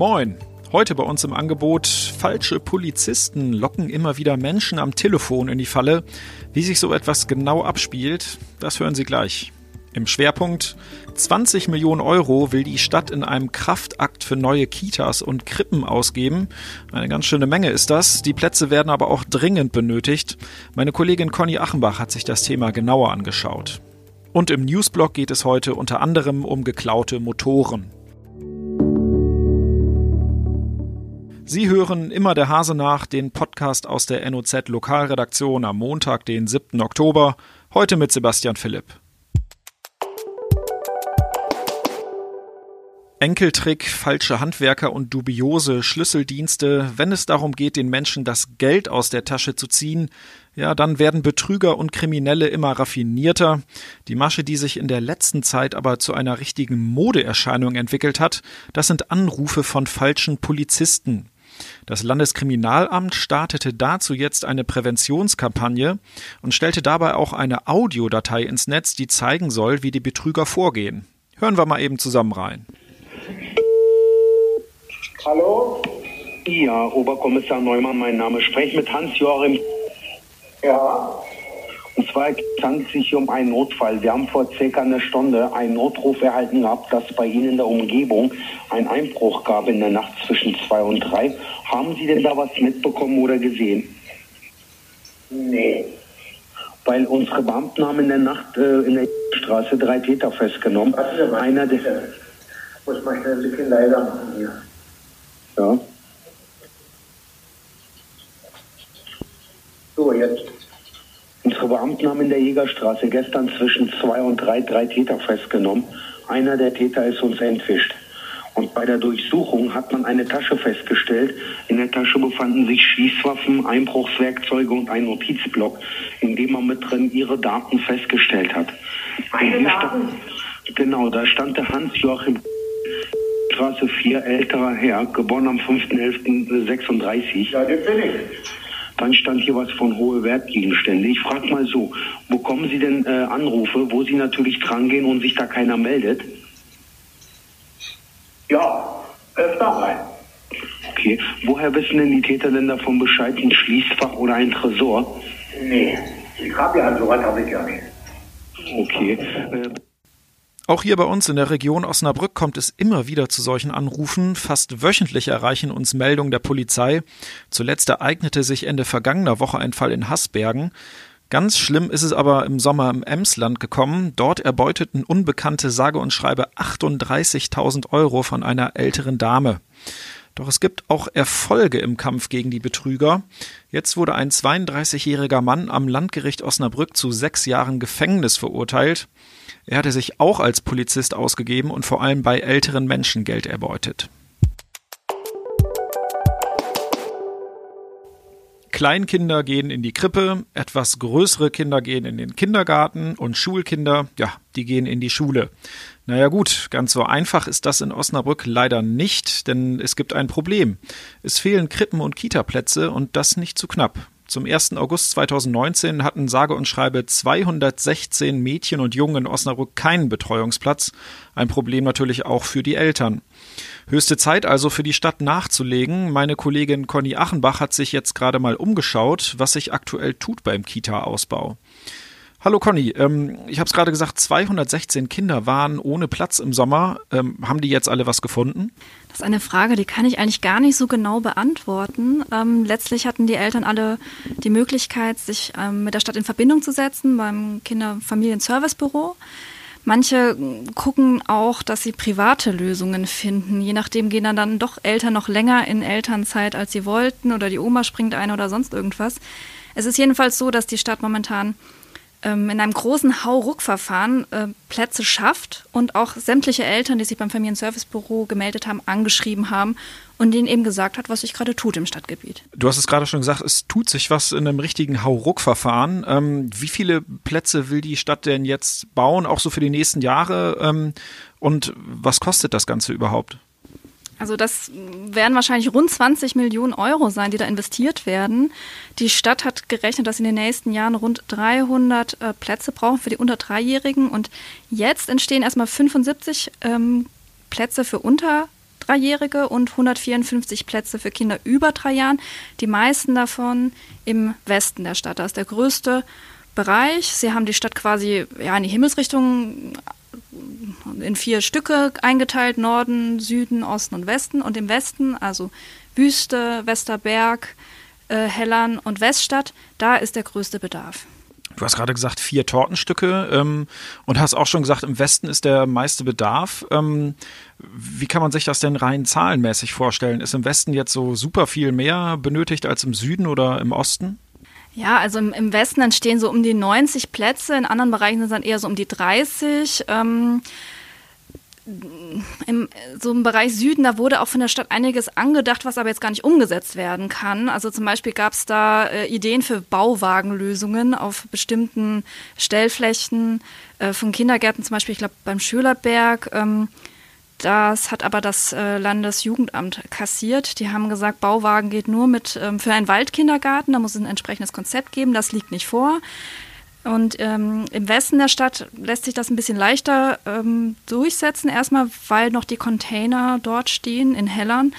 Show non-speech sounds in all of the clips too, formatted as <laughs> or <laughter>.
Moin. Heute bei uns im Angebot, falsche Polizisten locken immer wieder Menschen am Telefon in die Falle. Wie sich so etwas genau abspielt, das hören Sie gleich. Im Schwerpunkt 20 Millionen Euro will die Stadt in einem Kraftakt für neue Kitas und Krippen ausgeben. Eine ganz schöne Menge ist das. Die Plätze werden aber auch dringend benötigt. Meine Kollegin Conny Achenbach hat sich das Thema genauer angeschaut. Und im Newsblog geht es heute unter anderem um geklaute Motoren. Sie hören immer der Hase nach, den Podcast aus der NOZ Lokalredaktion am Montag, den 7. Oktober, heute mit Sebastian Philipp. Enkeltrick, falsche Handwerker und dubiose Schlüsseldienste, wenn es darum geht, den Menschen das Geld aus der Tasche zu ziehen, ja, dann werden Betrüger und Kriminelle immer raffinierter. Die Masche, die sich in der letzten Zeit aber zu einer richtigen Modeerscheinung entwickelt hat, das sind Anrufe von falschen Polizisten. Das Landeskriminalamt startete dazu jetzt eine Präventionskampagne und stellte dabei auch eine Audiodatei ins Netz, die zeigen soll, wie die Betrüger vorgehen. Hören wir mal eben zusammen rein. Hallo? Ja, Oberkommissar Neumann, mein Name. Spreche mit Hans-Joachim. Ja. Und zwar handelt es sich um einen Notfall. Wir haben vor circa einer Stunde einen Notruf erhalten gehabt, dass bei Ihnen in der Umgebung ein Einbruch gab in der Nacht zwischen zwei und drei. Haben Sie denn da was mitbekommen oder gesehen? Nee. Weil unsere Beamten haben in der Nacht äh, in der Straße drei Täter festgenommen. Warten Sie mal. Einer der. Muss mal schnell ein bisschen leiser machen hier. Ja. So, jetzt. Unsere Beamten haben in der Jägerstraße gestern zwischen zwei und drei drei Täter festgenommen. Einer der Täter ist uns entwischt. Und bei der Durchsuchung hat man eine Tasche festgestellt. In der Tasche befanden sich Schießwaffen, Einbruchswerkzeuge und ein Notizblock, in dem man mit drin ihre Daten festgestellt hat. Meine Daten? stand- Genau, da stand der Hans-Joachim Straße 4, älterer Herr, geboren am 5.11.36. Ja, das bin ich. Dann stand hier was von hohe Wertgegenstände. Ich frage mal so, bekommen Sie denn äh, Anrufe, wo Sie natürlich drangehen und sich da keiner meldet? Ja, öfter mal. Okay, woher wissen denn die Täter denn davon Bescheid? Ein Schließfach oder ein Tresor? Nee. Ich habe ja so was habe ich ja nicht. Okay. Äh, Auch hier bei uns in der Region Osnabrück kommt es immer wieder zu solchen Anrufen. Fast wöchentlich erreichen uns Meldungen der Polizei. Zuletzt ereignete sich Ende vergangener Woche ein Fall in Haßbergen. Ganz schlimm ist es aber im Sommer im Emsland gekommen. Dort erbeuteten Unbekannte sage und schreibe 38.000 Euro von einer älteren Dame. Doch es gibt auch Erfolge im Kampf gegen die Betrüger. Jetzt wurde ein 32-jähriger Mann am Landgericht Osnabrück zu sechs Jahren Gefängnis verurteilt. Er hatte sich auch als Polizist ausgegeben und vor allem bei älteren Menschen Geld erbeutet. Kleinkinder gehen in die Krippe, etwas größere Kinder gehen in den Kindergarten und Schulkinder, ja, die gehen in die Schule. Naja gut, ganz so einfach ist das in Osnabrück leider nicht, denn es gibt ein Problem. Es fehlen Krippen- und Kitaplätze und das nicht zu knapp. Zum 1. August 2019 hatten sage und schreibe 216 Mädchen und Jungen in Osnabrück keinen Betreuungsplatz. Ein Problem natürlich auch für die Eltern. Höchste Zeit also für die Stadt nachzulegen. Meine Kollegin Conny Achenbach hat sich jetzt gerade mal umgeschaut, was sich aktuell tut beim Kita-Ausbau. Hallo Conny, ähm, ich habe es gerade gesagt, 216 Kinder waren ohne Platz im Sommer. Ähm, haben die jetzt alle was gefunden? Das ist eine Frage, die kann ich eigentlich gar nicht so genau beantworten. Ähm, letztlich hatten die Eltern alle die Möglichkeit, sich ähm, mit der Stadt in Verbindung zu setzen beim Kinderfamilien-Servicebüro. Manche mm, gucken auch, dass sie private Lösungen finden. Je nachdem gehen dann, dann doch Eltern noch länger in Elternzeit, als sie wollten, oder die Oma springt ein oder sonst irgendwas. Es ist jedenfalls so, dass die Stadt momentan ähm, in einem großen Hauruck-Verfahren äh, Plätze schafft und auch sämtliche Eltern, die sich beim Familienservicebüro gemeldet haben, angeschrieben haben und denen eben gesagt hat, was sich gerade tut im Stadtgebiet. Du hast es gerade schon gesagt, es tut sich was in einem richtigen Hauruck-Verfahren. Ähm, wie viele Plätze will die Stadt denn jetzt bauen, auch so für die nächsten Jahre? Ähm, und was kostet das Ganze überhaupt? Also das werden wahrscheinlich rund 20 Millionen Euro sein, die da investiert werden. Die Stadt hat gerechnet, dass sie in den nächsten Jahren rund 300 äh, Plätze brauchen für die unter Dreijährigen. Und jetzt entstehen erstmal 75 ähm, Plätze für unter Dreijährige und 154 Plätze für Kinder über drei Jahren. Die meisten davon im Westen der Stadt. Das ist der größte Bereich. Sie haben die Stadt quasi ja, in die Himmelsrichtung in vier Stücke eingeteilt, Norden, Süden, Osten und Westen. Und im Westen, also Wüste, Westerberg, äh, Hellern und Weststadt, da ist der größte Bedarf. Du hast gerade gesagt, vier Tortenstücke ähm, und hast auch schon gesagt, im Westen ist der meiste Bedarf. Ähm, wie kann man sich das denn rein zahlenmäßig vorstellen? Ist im Westen jetzt so super viel mehr benötigt als im Süden oder im Osten? Ja, also im, im Westen entstehen so um die 90 Plätze, in anderen Bereichen sind es dann eher so um die 30. Ähm, im, so im Bereich Süden, da wurde auch von der Stadt einiges angedacht, was aber jetzt gar nicht umgesetzt werden kann. Also zum Beispiel gab es da äh, Ideen für Bauwagenlösungen auf bestimmten Stellflächen äh, von Kindergärten, zum Beispiel, ich glaube, beim Schülerberg. Ähm, das hat aber das äh, Landesjugendamt kassiert. Die haben gesagt, Bauwagen geht nur mit ähm, für einen Waldkindergarten. Da muss es ein entsprechendes Konzept geben. Das liegt nicht vor. Und ähm, im Westen der Stadt lässt sich das ein bisschen leichter ähm, durchsetzen. Erstmal, weil noch die Container dort stehen in Hellern,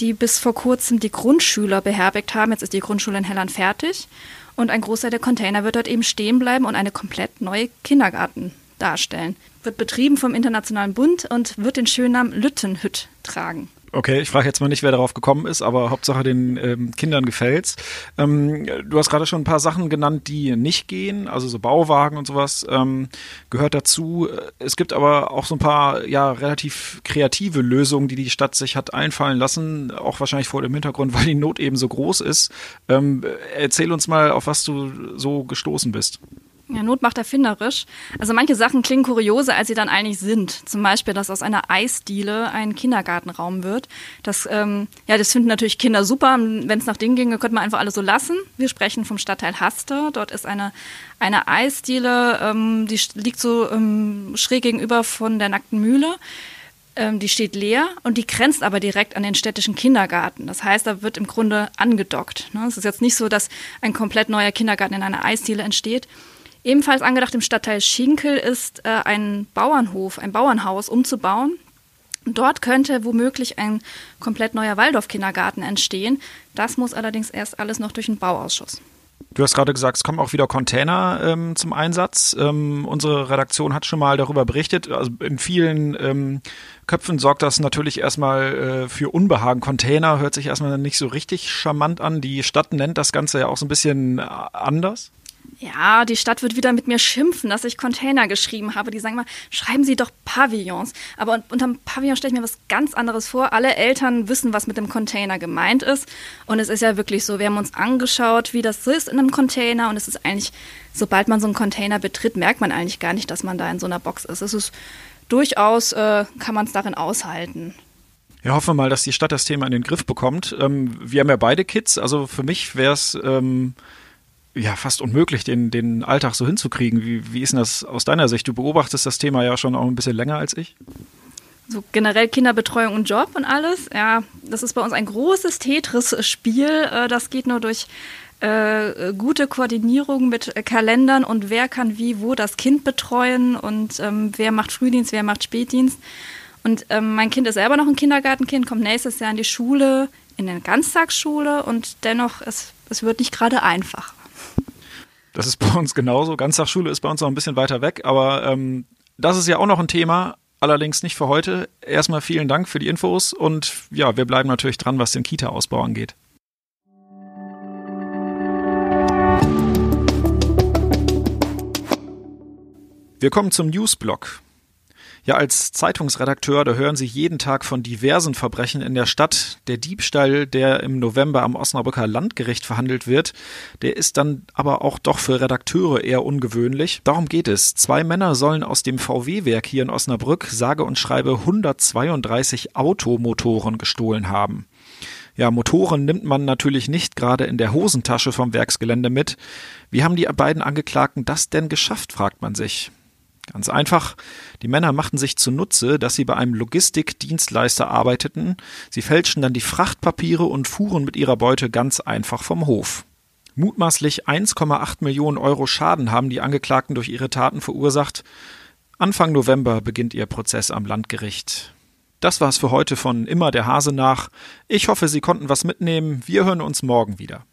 die bis vor kurzem die Grundschüler beherbergt haben. Jetzt ist die Grundschule in Hellern fertig. Und ein Großteil der Container wird dort eben stehen bleiben und eine komplett neue Kindergarten darstellen. Wird betrieben vom Internationalen Bund und wird den schönen Namen Lüttenhütt tragen. Okay, ich frage jetzt mal nicht, wer darauf gekommen ist, aber Hauptsache den ähm, Kindern gefällt's. Ähm, du hast gerade schon ein paar Sachen genannt, die nicht gehen, also so Bauwagen und sowas ähm, gehört dazu. Es gibt aber auch so ein paar ja relativ kreative Lösungen, die die Stadt sich hat einfallen lassen, auch wahrscheinlich vor dem Hintergrund, <laughs> weil die Not eben so groß ist. Ähm, erzähl uns mal, auf was du so gestoßen bist. Ja, Not macht erfinderisch. Also manche Sachen klingen kurioser, als sie dann eigentlich sind. Zum Beispiel, dass aus einer Eisdiele ein Kindergartenraum wird. Das, ähm, ja, das finden natürlich Kinder super. Wenn es nach denen ginge, könnte man einfach alles so lassen. Wir sprechen vom Stadtteil Haste. Dort ist eine, eine Eisdiele, ähm, die liegt so ähm, schräg gegenüber von der Nackten Mühle ähm, die steht leer und die grenzt aber direkt an den städtischen Kindergarten. Das heißt, da wird im Grunde angedockt. Ne? Es ist jetzt nicht so, dass ein komplett neuer Kindergarten in einer Eisdiele entsteht. Ebenfalls angedacht im Stadtteil Schinkel ist äh, ein Bauernhof, ein Bauernhaus umzubauen. Dort könnte womöglich ein komplett neuer Waldorf-Kindergarten entstehen. Das muss allerdings erst alles noch durch den Bauausschuss. Du hast gerade gesagt, es kommen auch wieder Container ähm, zum Einsatz. Ähm, unsere Redaktion hat schon mal darüber berichtet. Also in vielen ähm, Köpfen sorgt das natürlich erstmal äh, für Unbehagen. Container hört sich erstmal nicht so richtig charmant an. Die Stadt nennt das Ganze ja auch so ein bisschen äh, anders. Ja, die Stadt wird wieder mit mir schimpfen, dass ich Container geschrieben habe. Die sagen mal, schreiben Sie doch Pavillons. Aber unter einem Pavillon stelle ich mir was ganz anderes vor. Alle Eltern wissen, was mit dem Container gemeint ist. Und es ist ja wirklich so, wir haben uns angeschaut, wie das ist in einem Container. Und es ist eigentlich, sobald man so einen Container betritt, merkt man eigentlich gar nicht, dass man da in so einer Box ist. Es ist durchaus, äh, kann man es darin aushalten. Ja, hoffen wir mal, dass die Stadt das Thema in den Griff bekommt. Ähm, wir haben ja beide Kids, also für mich wäre es ähm, ja fast unmöglich, den, den Alltag so hinzukriegen. Wie, wie ist denn das aus deiner Sicht? Du beobachtest das Thema ja schon auch ein bisschen länger als ich. So generell Kinderbetreuung und Job und alles. Ja, das ist bei uns ein großes Tetris-Spiel. Äh, das geht nur durch äh, gute Koordinierung mit Kalendern und wer kann wie wo das Kind betreuen und ähm, wer macht Frühdienst, wer macht Spätdienst. Und ähm, mein Kind ist selber noch ein Kindergartenkind, kommt nächstes Jahr in die Schule, in eine Ganztagsschule und dennoch, es, es wird nicht gerade einfach. Das ist bei uns genauso. Ganztagsschule ist bei uns noch ein bisschen weiter weg, aber ähm, das ist ja auch noch ein Thema, allerdings nicht für heute. Erstmal vielen Dank für die Infos und ja, wir bleiben natürlich dran, was den Kita-Ausbau angeht. Wir kommen zum Newsblock. Ja, als Zeitungsredakteur, da hören Sie jeden Tag von diversen Verbrechen in der Stadt. Der Diebstahl, der im November am Osnabrücker Landgericht verhandelt wird, der ist dann aber auch doch für Redakteure eher ungewöhnlich. Darum geht es. Zwei Männer sollen aus dem VW-Werk hier in Osnabrück sage und schreibe 132 Automotoren gestohlen haben. Ja, Motoren nimmt man natürlich nicht gerade in der Hosentasche vom Werksgelände mit. Wie haben die beiden Angeklagten das denn geschafft, fragt man sich. Ganz einfach. Die Männer machten sich zunutze, dass sie bei einem Logistikdienstleister arbeiteten. Sie fälschten dann die Frachtpapiere und fuhren mit ihrer Beute ganz einfach vom Hof. Mutmaßlich 1,8 Millionen Euro Schaden haben die Angeklagten durch ihre Taten verursacht. Anfang November beginnt ihr Prozess am Landgericht. Das war's für heute von Immer der Hase nach. Ich hoffe, Sie konnten was mitnehmen. Wir hören uns morgen wieder.